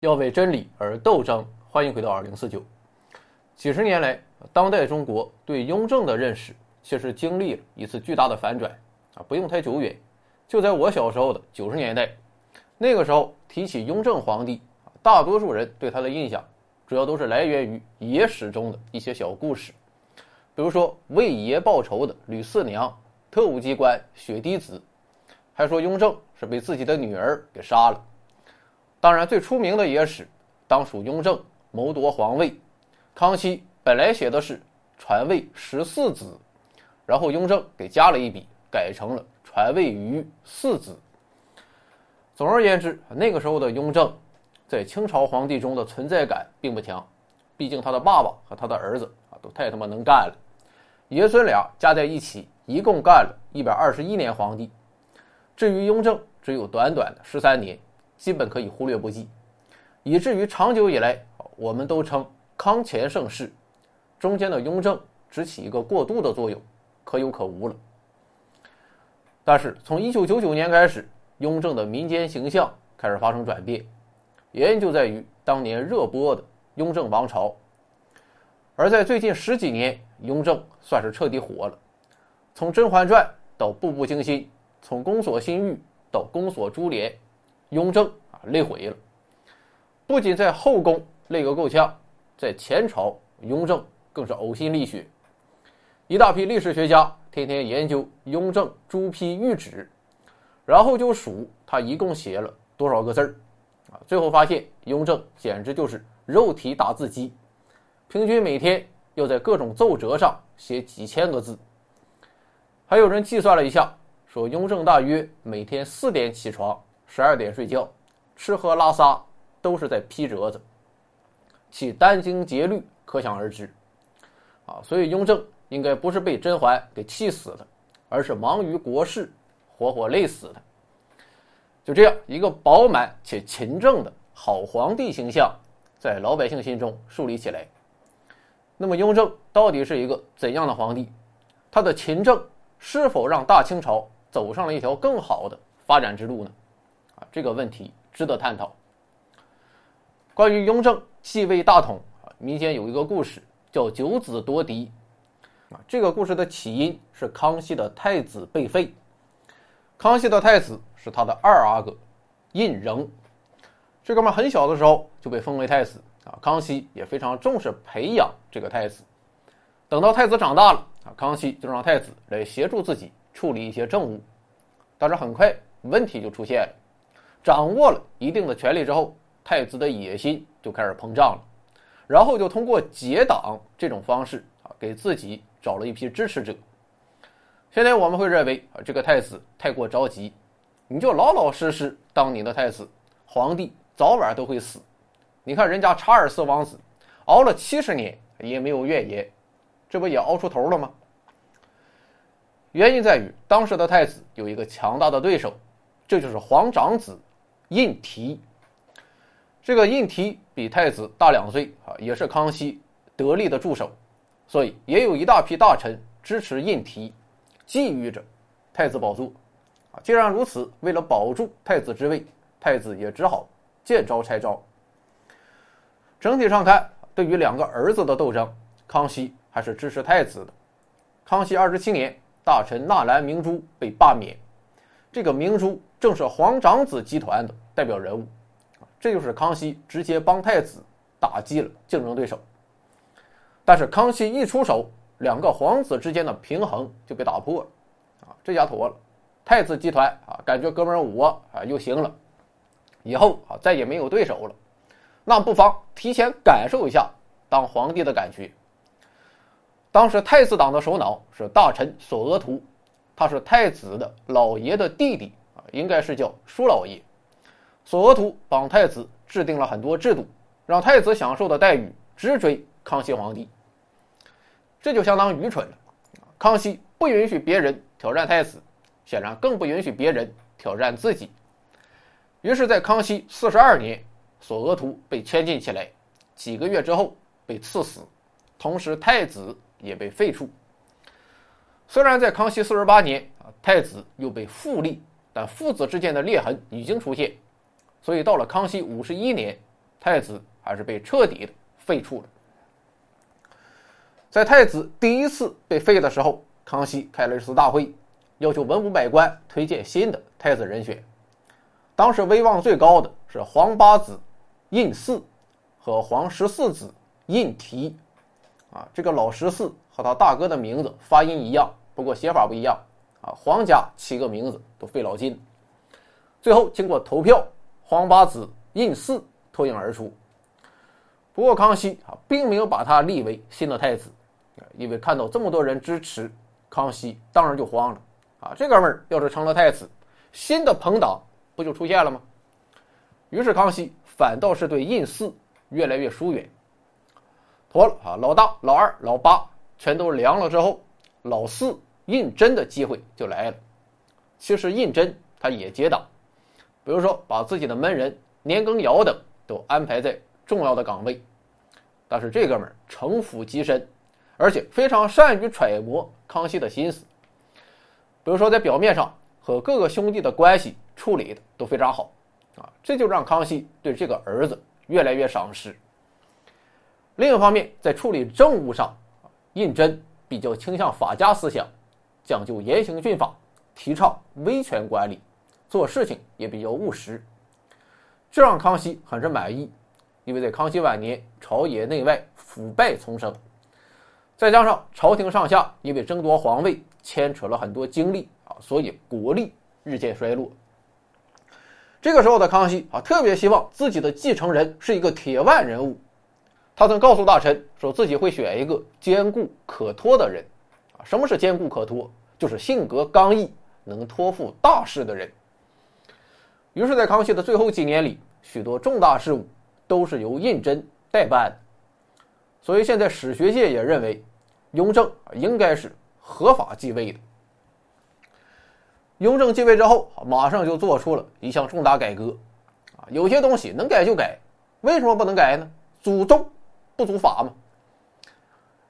要为真理而斗争。欢迎回到二零四九。几十年来，当代中国对雍正的认识其实经历了一次巨大的反转啊！不用太久远，就在我小时候的九十年代，那个时候提起雍正皇帝，大多数人对他的印象主要都是来源于野史中的一些小故事，比如说为爷报仇的吕四娘、特务机关血滴子，还说雍正是被自己的女儿给杀了。当然，最出名的野史当属雍正。谋夺皇位，康熙本来写的是传位十四子，然后雍正给加了一笔，改成了传位于四子。总而言之，那个时候的雍正在清朝皇帝中的存在感并不强，毕竟他的爸爸和他的儿子啊都太他妈能干了，爷孙俩加在一起一共干了一百二十一年皇帝，至于雍正只有短短的十三年，基本可以忽略不计，以至于长久以来。我们都称康乾盛世，中间的雍正只起一个过渡的作用，可有可无了。但是从一九九九年开始，雍正的民间形象开始发生转变，原因就在于当年热播的《雍正王朝》。而在最近十几年，雍正算是彻底火了，从《甄嬛传》到《步步惊心》，从《宫锁心玉》到《宫锁珠帘》，雍正啊累毁了，不仅在后宫。累个够呛，在前朝，雍正更是呕心沥血。一大批历史学家天天研究雍正朱批谕旨，然后就数他一共写了多少个字儿，啊，最后发现雍正简直就是肉体打字机，平均每天要在各种奏折上写几千个字。还有人计算了一下，说雍正大约每天四点起床，十二点睡觉，吃喝拉撒都是在批折子。其殚精竭虑可想而知，啊，所以雍正应该不是被甄嬛给气死的，而是忙于国事，活活累死的。就这样一个饱满且勤政的好皇帝形象，在老百姓心中树立起来。那么雍正到底是一个怎样的皇帝？他的勤政是否让大清朝走上了一条更好的发展之路呢？这个问题值得探讨。关于雍正。继位大统啊，民间有一个故事叫九子夺嫡啊。这个故事的起因是康熙的太子被废，康熙的太子是他的二阿哥胤禛，这哥们很小的时候就被封为太子啊。康熙也非常重视培养这个太子。等到太子长大了啊，康熙就让太子来协助自己处理一些政务，但是很快问题就出现了，掌握了一定的权力之后。太子的野心就开始膨胀了，然后就通过结党这种方式啊，给自己找了一批支持者。现在我们会认为啊，这个太子太过着急，你就老老实实当你的太子，皇帝早晚都会死。你看人家查尔斯王子熬了七十年也没有怨言，这不也熬出头了吗？原因在于当时的太子有一个强大的对手，这就是皇长子胤禔。这个胤禔比太子大两岁啊，也是康熙得力的助手，所以也有一大批大臣支持胤禔，觊觎着太子宝座。啊，既然如此，为了保住太子之位，太子也只好见招拆招。整体上看，对于两个儿子的斗争，康熙还是支持太子的。康熙二十七年，大臣纳兰明珠被罢免，这个明珠正是皇长子集团的代表人物。这就是康熙直接帮太子打击了竞争对手，但是康熙一出手，两个皇子之间的平衡就被打破了，啊，这下妥了，太子集团啊，感觉哥们儿我啊又行了，以后啊再也没有对手了，那不妨提前感受一下当皇帝的感觉。当时太子党的首脑是大臣索额图，他是太子的老爷的弟弟啊，应该是叫舒老爷。索额图帮太子制定了很多制度，让太子享受的待遇直追康熙皇帝。这就相当愚蠢了。康熙不允许别人挑战太子，显然更不允许别人挑战自己。于是，在康熙四十二年，索额图被圈禁起来，几个月之后被赐死，同时太子也被废黜。虽然在康熙四十八年啊，太子又被复立，但父子之间的裂痕已经出现。所以到了康熙五十一年，太子还是被彻底的废黜了。在太子第一次被废的时候，康熙开了一次大会，要求文武百官推荐新的太子人选。当时威望最高的是皇八子胤祀和皇十四子胤禔。啊，这个老十四和他大哥的名字发音一样，不过写法不一样。啊，皇家起个名字都费老劲。最后经过投票，皇八子胤祀脱颖而出。不过康熙啊，并没有把他立为新的太子。因为看到这么多人支持，康熙当然就慌了啊！这哥们儿要是成了太子，新的朋党不就出现了吗？于是康熙反倒是对胤祀越来越疏远。妥了啊，老大、老二、老八全都凉了之后，老四胤禛的机会就来了。其实胤禛他也结党，比如说把自己的门人年羹尧等都安排在重要的岗位，但是这哥们儿城府极深。而且非常善于揣摩康熙的心思，比如说在表面上和各个兄弟的关系处理的都非常好，啊，这就让康熙对这个儿子越来越赏识。另一方面，在处理政务上，胤禛比较倾向法家思想，讲究严刑峻法，提倡威权管理，做事情也比较务实，这让康熙很是满意，因为在康熙晚年，朝野内外腐败丛生。再加上朝廷上下因为争夺皇位牵扯了很多精力啊，所以国力日渐衰落。这个时候的康熙啊，特别希望自己的继承人是一个铁腕人物。他曾告诉大臣，说自己会选一个坚固可托的人。啊，什么是坚固可托？就是性格刚毅，能托付大事的人。于是，在康熙的最后几年里，许多重大事务都是由胤禛代办。所以，现在史学界也认为。雍正应该是合法继位的。雍正继位之后，马上就做出了一项重大改革，啊，有些东西能改就改，为什么不能改呢？祖宗不祖法吗？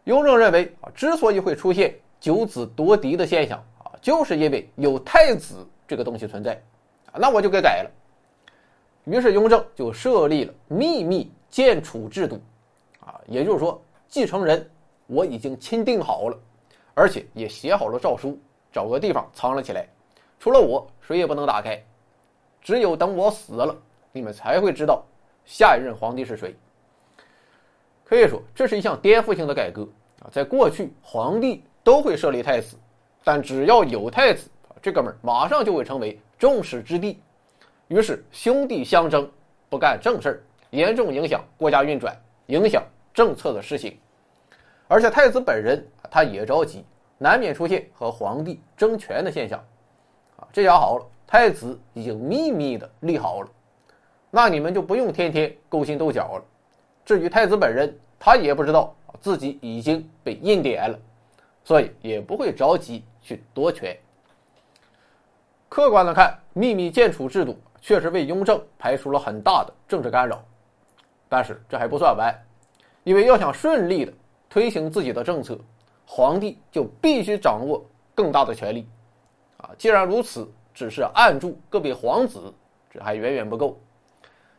雍正认为啊，之所以会出现九子夺嫡的现象啊，就是因为有太子这个东西存在，那我就给改了。于是雍正就设立了秘密建储制度，啊，也就是说继承人。我已经钦定好了，而且也写好了诏书，找个地方藏了起来。除了我，谁也不能打开。只有等我死了，你们才会知道下一任皇帝是谁。可以说，这是一项颠覆性的改革啊！在过去，皇帝都会设立太子，但只要有太子，这哥们儿马上就会成为众矢之的。于是，兄弟相争，不干正事儿，严重影响国家运转，影响政策的施行。而且太子本人他也着急，难免出现和皇帝争权的现象。啊，这下好了，太子已经秘密的立好了，那你们就不用天天勾心斗角了。至于太子本人，他也不知道自己已经被印点了，所以也不会着急去夺权。客观的看，秘密建储制度确实为雍正排除了很大的政治干扰，但是这还不算完，因为要想顺利的。推行自己的政策，皇帝就必须掌握更大的权力，啊，既然如此，只是按住个别皇子，这还远远不够。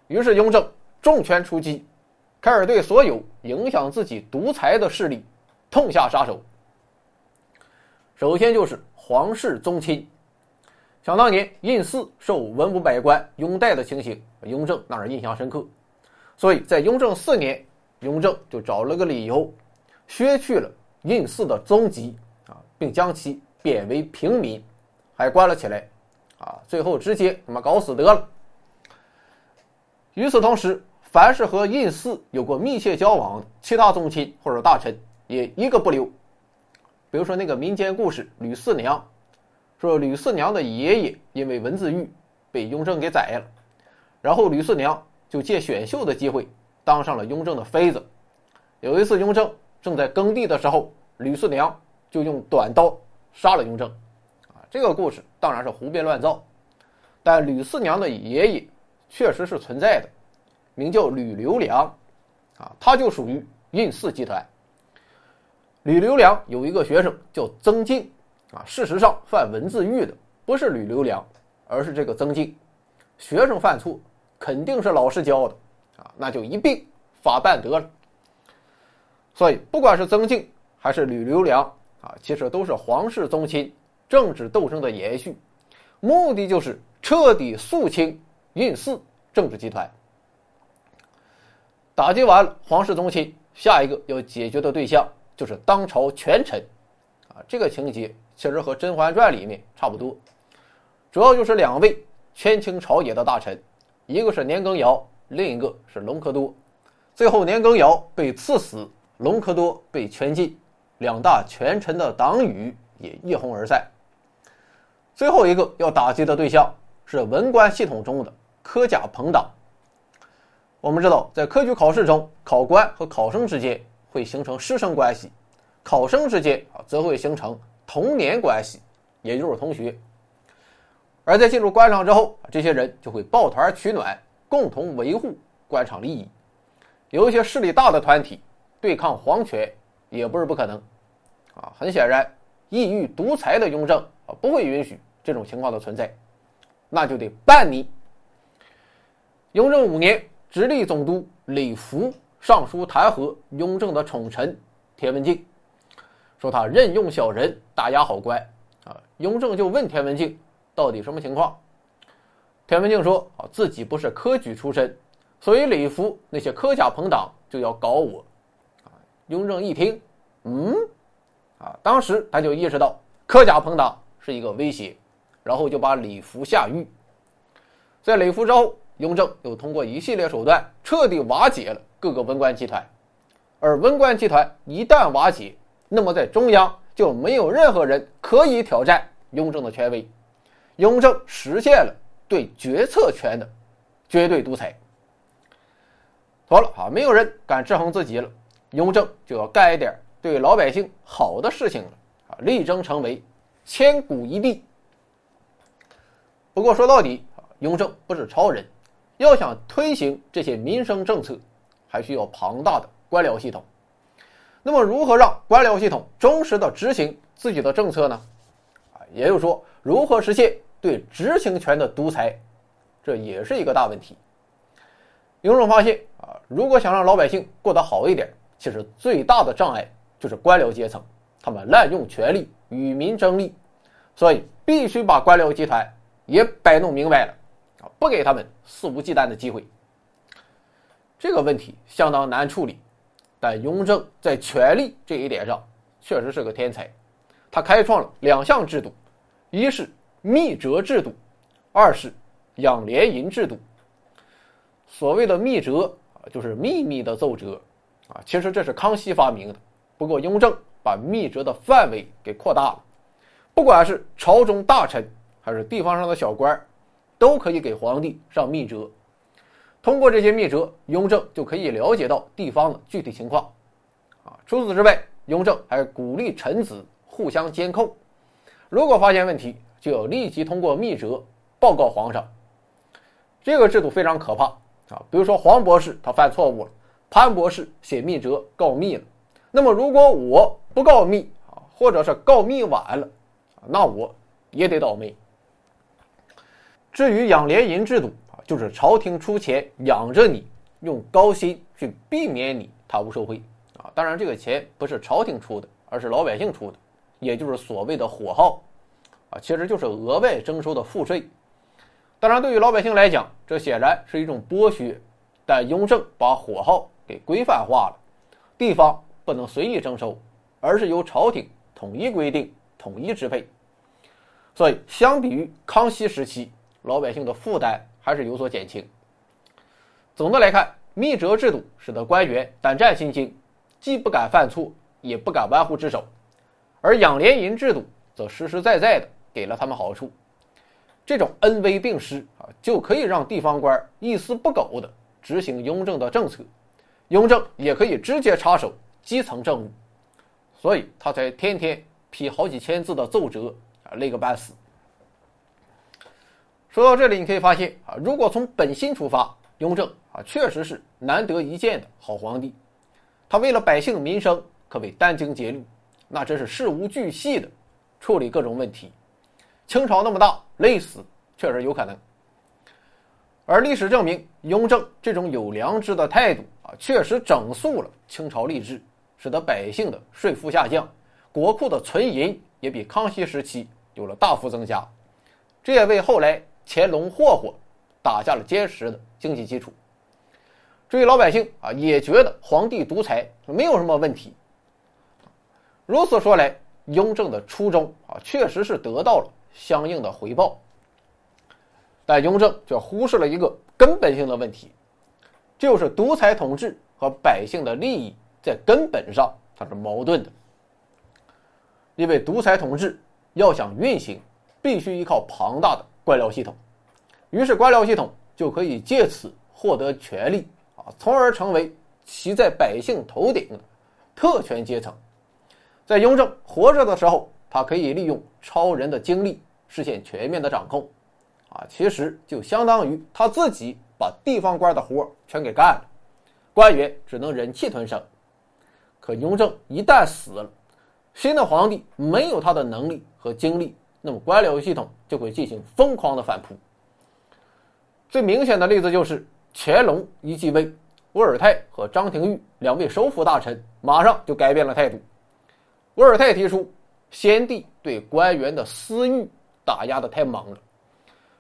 于是雍正重拳出击，开始对所有影响自己独裁的势力痛下杀手。首先就是皇室宗亲，想当年胤祀受文武百官拥戴的情形，雍正那是印象深刻，所以在雍正四年，雍正就找了个理由。削去了胤祀的宗籍啊，并将其贬为平民，还关了起来，啊，最后直接他妈搞死得了。与此同时，凡是和胤祀有过密切交往的其他宗亲或者大臣，也一个不留。比如说那个民间故事，吕四娘，说吕四娘的爷爷因为文字狱被雍正给宰了，然后吕四娘就借选秀的机会当上了雍正的妃子。有一次，雍正。正在耕地的时候，吕四娘就用短刀杀了雍正，啊，这个故事当然是胡编乱造，但吕四娘的爷爷确实是存在的，名叫吕留良，啊，他就属于胤祀集团。吕留良有一个学生叫曾静，啊，事实上犯文字狱的不是吕留良，而是这个曾静。学生犯错肯定是老师教的，啊，那就一并法办得了。所以，不管是曾静还是吕留良啊，其实都是皇室宗亲政治斗争的延续，目的就是彻底肃清胤祀政治集团。打击完了皇室宗亲，下一个要解决的对象就是当朝权臣，啊，这个情节其实和《甄嬛传》里面差不多，主要就是两位权倾朝野的大臣，一个是年羹尧，另一个是隆科多。最后年羹尧被赐死，隆科多被圈禁，两大权臣的党羽也一哄而散。最后一个要打击的对象是文官系统中的科甲朋党。我们知道，在科举考试中，考官和考生之间会形成师生关系，考生之间啊则会形成同年关系，也就是同学。而在进入官场之后，这些人就会抱团取暖，共同维护官场利益。有一些势力大的团体对抗皇权也不是不可能。啊，很显然，意欲独裁的雍正啊不会允许这种情况的存在，那就得办你。雍正五年。直隶总督李福上书弹劾雍正的宠臣田文镜，说他任用小人，打压好官。啊，雍正就问田文镜到底什么情况？田文镜说啊，自己不是科举出身，所以李福那些科甲朋党就要搞我。啊，雍正一听，嗯，啊，当时他就意识到科甲朋党是一个威胁，然后就把李福下狱。在李福之后。雍正又通过一系列手段彻底瓦解了各个文官集团，而文官集团一旦瓦解，那么在中央就没有任何人可以挑战雍正的权威，雍正实现了对决策权的绝对独裁。好了啊，没有人敢制衡自己了，雍正就要干一点对老百姓好的事情了啊，力争成为千古一帝。不过说到底啊，雍正不是超人。要想推行这些民生政策，还需要庞大的官僚系统。那么，如何让官僚系统忠实的执行自己的政策呢？啊，也就是说，如何实现对执行权的独裁，这也是一个大问题。有种发现啊，如果想让老百姓过得好一点，其实最大的障碍就是官僚阶层，他们滥用权力与民争利，所以必须把官僚集团也摆弄明白了。啊，不给他们肆无忌惮的机会。这个问题相当难处理，但雍正在权力这一点上确实是个天才。他开创了两项制度，一是密折制度，二是养廉银制度。所谓的密折啊，就是秘密的奏折啊。其实这是康熙发明的，不过雍正把密折的范围给扩大了，不管是朝中大臣还是地方上的小官。都可以给皇帝上密折，通过这些密折，雍正就可以了解到地方的具体情况。啊，除此之外，雍正还鼓励臣子互相监控，如果发现问题，就要立即通过密折报告皇上。这个制度非常可怕啊！比如说黄博士他犯错误了，潘博士写密折告密了，那么如果我不告密啊，或者是告密晚了，那我也得倒霉。至于养廉银制度，就是朝廷出钱养着你，用高薪去避免你贪污受贿啊。当然，这个钱不是朝廷出的，而是老百姓出的，也就是所谓的火耗啊，其实就是额外征收的赋税。当然，对于老百姓来讲，这显然是一种剥削。但雍正把火耗给规范化了，地方不能随意征收，而是由朝廷统一规定、统一支配。所以，相比于康熙时期。老百姓的负担还是有所减轻。总的来看，密折制度使得官员胆战心惊，既不敢犯错，也不敢玩忽职守；而养廉银制度则实实在在的给了他们好处。这种恩威并施啊，就可以让地方官一丝不苟的执行雍正的政策，雍正也可以直接插手基层政务，所以他才天天批好几千字的奏折啊，累个半死。说到这里，你可以发现啊，如果从本心出发，雍正啊确实是难得一见的好皇帝。他为了百姓民生，可谓殚精竭虑，那真是事无巨细的处理各种问题。清朝那么大，累死确实有可能。而历史证明，雍正这种有良知的态度啊，确实整肃了清朝吏治，使得百姓的税负下降，国库的存银也比康熙时期有了大幅增加，这也为后来乾隆霍霍打下了坚实的经济基础。至于老百姓啊，也觉得皇帝独裁没有什么问题。如此说来，雍正的初衷啊，确实是得到了相应的回报。但雍正却忽视了一个根本性的问题，就是独裁统治和百姓的利益在根本上它是矛盾的。因为独裁统治要想运行，必须依靠庞大的官僚系统，于是官僚系统就可以借此获得权力。啊，从而成为骑在百姓头顶的特权阶层。在雍正活着的时候，他可以利用超人的精力实现全面的掌控。啊，其实就相当于他自己把地方官的活全给干了，官员只能忍气吞声。可雍正一旦死了，新的皇帝没有他的能力和精力，那么官僚系统就会进行疯狂的反扑。最明显的例子就是。乾隆一继位，沃尔泰和张廷玉两位首辅大臣马上就改变了态度。沃尔泰提出，先帝对官员的私欲打压的太猛了，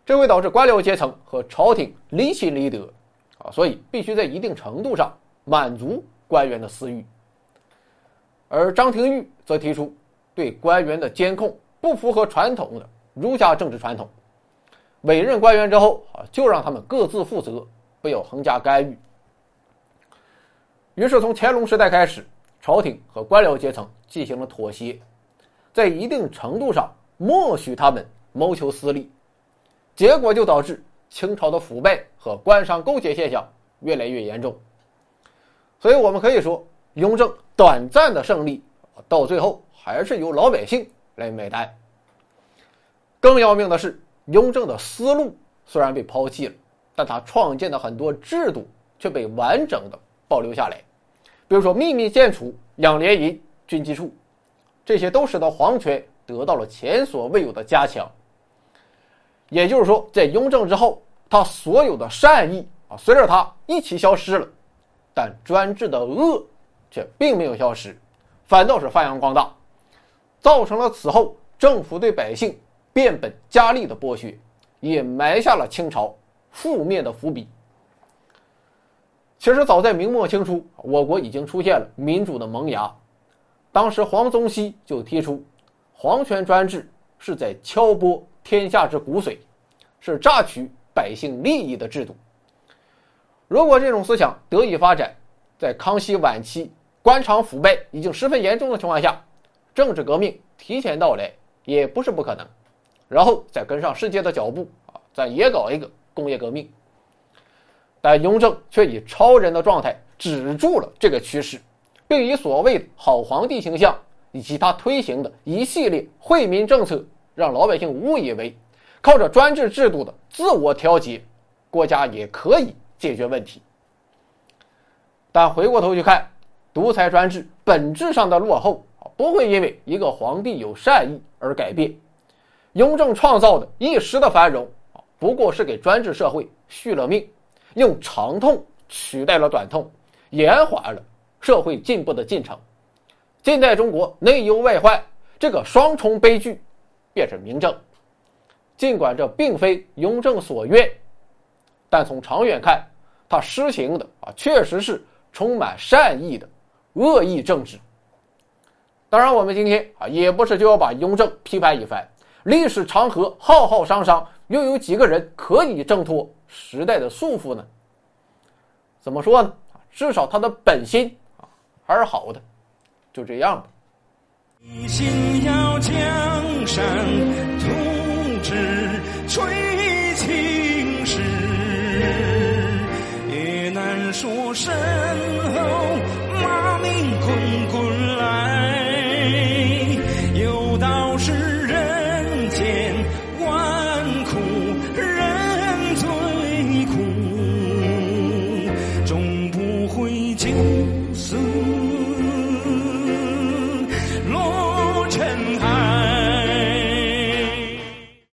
这会导致官僚阶层和朝廷离心离德，啊，所以必须在一定程度上满足官员的私欲。而张廷玉则提出，对官员的监控不符合传统的儒家政治传统，委任官员之后啊，就让他们各自负责。不要横加干预。于是，从乾隆时代开始，朝廷和官僚阶层进行了妥协，在一定程度上默许他们谋求私利，结果就导致清朝的腐败和官商勾结现象越来越严重。所以，我们可以说，雍正短暂的胜利，到最后还是由老百姓来买单。更要命的是，雍正的思路虽然被抛弃了。但他创建的很多制度却被完整的保留下来，比如说秘密建储、养廉银、军机处，这些都使得皇权得到了前所未有的加强。也就是说，在雍正之后，他所有的善意啊，随着他一起消失了，但专制的恶却并没有消失，反倒是发扬光大，造成了此后政府对百姓变本加厉的剥削，也埋下了清朝。覆灭的伏笔。其实早在明末清初，我国已经出现了民主的萌芽。当时黄宗羲就提出，皇权专制是在敲剥天下之骨髓，是榨取百姓利益的制度。如果这种思想得以发展，在康熙晚期官场腐败已经十分严重的情况下，政治革命提前到来也不是不可能。然后再跟上世界的脚步啊，咱也搞一个。工业革命，但雍正却以超人的状态止住了这个趋势，并以所谓的好皇帝形象以及他推行的一系列惠民政策，让老百姓误以为靠着专制制度的自我调节，国家也可以解决问题。但回过头去看，独裁专制本质上的落后啊，不会因为一个皇帝有善意而改变。雍正创造的一时的繁荣啊。不过是给专制社会续了命，用长痛取代了短痛，延缓了社会进步的进程。近代中国内忧外患这个双重悲剧，便是明证。尽管这并非雍正所愿，但从长远看，他施行的啊确实是充满善意的恶意政治。当然，我们今天啊也不是就要把雍正批判一番，历史长河浩浩汤汤。又有几个人可以挣脱时代的束缚呢？怎么说呢？至少他的本心啊还是好的，就这样吧。一心要江山图纸吹青史，也难说身后。